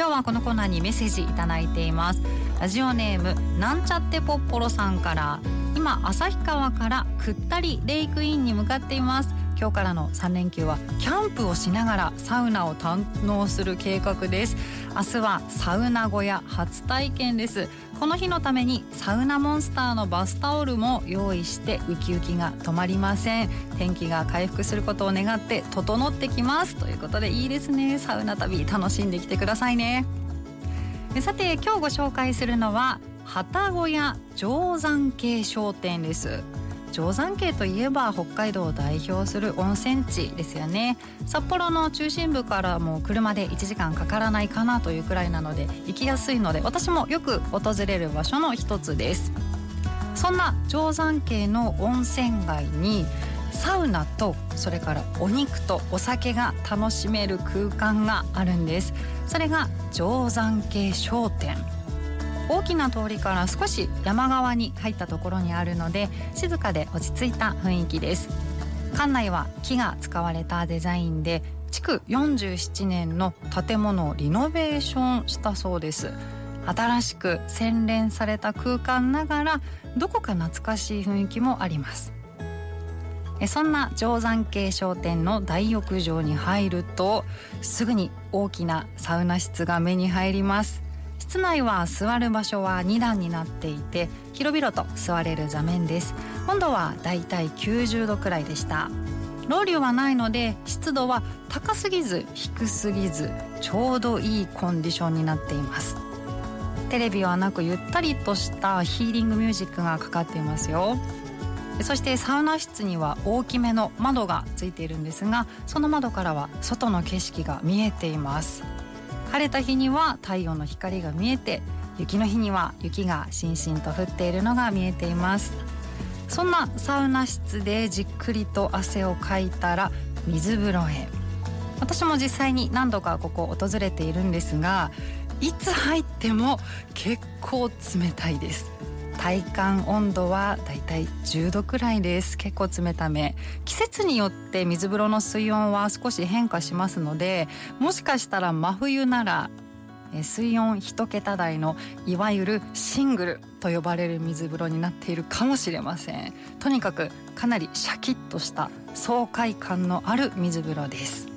今日はこのコーナーにメッセージいただいています。ラジオネームなんちゃってぽっぽろさんから。今旭川からくったりレイクインに向かっています。今日からの3連休はキャンプをしながらサウナを堪能する計画です。明日はサウナ小屋初体験です。この日のためにサウナモンスターのバスタオルも用意してウキウキが止まりません。天気が回復することを願って整ってきます。ということでいいですね。サウナ旅楽しんできてくださいね。さて今日ご紹介するのは旗小屋定山系商店です。定山渓といえば北海道を代表する温泉地ですよね。札幌の中心部からも車で1時間かからないかなというくらいなので行きやすいので私もよく訪れる場所の一つです。そんな定山渓の温泉街にサウナとそれからお肉とお酒が楽しめる空間があるんです。それが定山渓商店。大きな通りから少し山側に入ったところにあるので静かで落ち着いた雰囲気です。館内は木が使われたデザインで築47年の建物をリノベーションしたそうです。新しく洗練された空間ながらどこか懐かしい雰囲気もあります。そんな定山渓商店の大浴場に入るとすぐに大きなサウナ室が目に入ります。室内は座る場所は2段になっていて広々と座れる座面です。温度はだいたい90度くらいでした。ロウリュはないので湿度は高すぎず低すぎずちょうどいいコンディションになっています。テレビはなくゆったりとしたヒーリングミュージックがかかっていますよ。そしてサウナ室には大きめの窓がついているんですがその窓からは外の景色が見えています。晴れた日には太陽の光が見えて雪の日には雪がしんしんと降っているのが見えています。そんなサウナ室でじっくりと汗をかいたら水風呂へ。私も実際に何度かここ訪れているんですがいつ入っても結構冷たいです。体感温度はだいたい10度くらいです。結構冷ため。季節によって水風呂の水温は少し変化しますのでもしかしたら真冬なら水温1桁台のいわゆるシングルと呼ばれる水風呂になっているかもしれません。とにかくかなりシャキッとした爽快感のある水風呂です。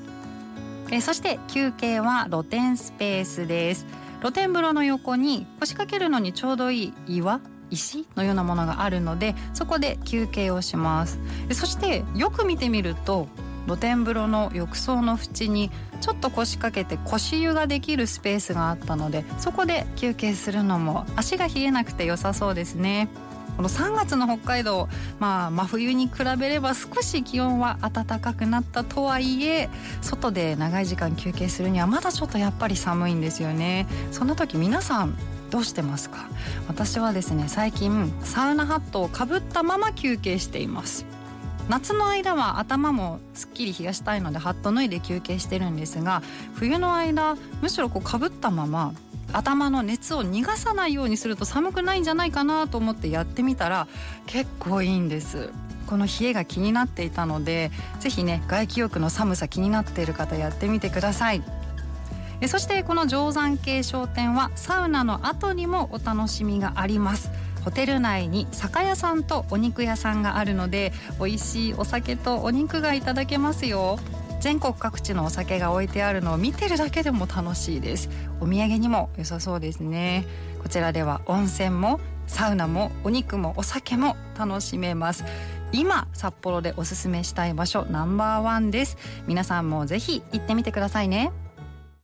えそして休憩は露天スペースです。露天風呂の横に腰掛けるのにちょうどいい岩石のようなものがあるのでそこで休憩をします。そしてよく見てみると露天風呂の浴槽の縁にちょっと腰掛けて腰湯ができるスペースがあったのでそこで休憩するのも足が冷えなくて良さそうですね。この3月の北海道、まあ、真冬に比べれば少し気温は暖かくなったとはいえ外で長い時間休憩するにはまだちょっとやっぱり寒いんですよね。そんな時皆さんどうしてますか？私はですね最近サウナハットをかぶったまま休憩しています。夏の間は頭もすっきり冷やしたいのでハット脱いで休憩してるんですが冬の間むしろこうかぶったまま頭の熱を逃がさないようにすると寒くないんじゃないかなと思ってやってみたら結構いいんです。この冷えが気になっていたのでぜひね外気浴の寒さ気になっている方やってみてください。そしてこの定山渓商店はサウナの後にもお楽しみがあります。ホテル内に酒屋さんとお肉屋さんがあるので美味しいお酒とお肉がいただけますよ。全国各地のお酒が置いてあるのを見てるだけでも楽しいです。お土産にも良さそうですね。こちらでは温泉もサウナもお肉もお酒も楽しめます。今札幌でおすすめしたい場所ナンバーワンです。皆さんもぜひ行ってみてくださいね。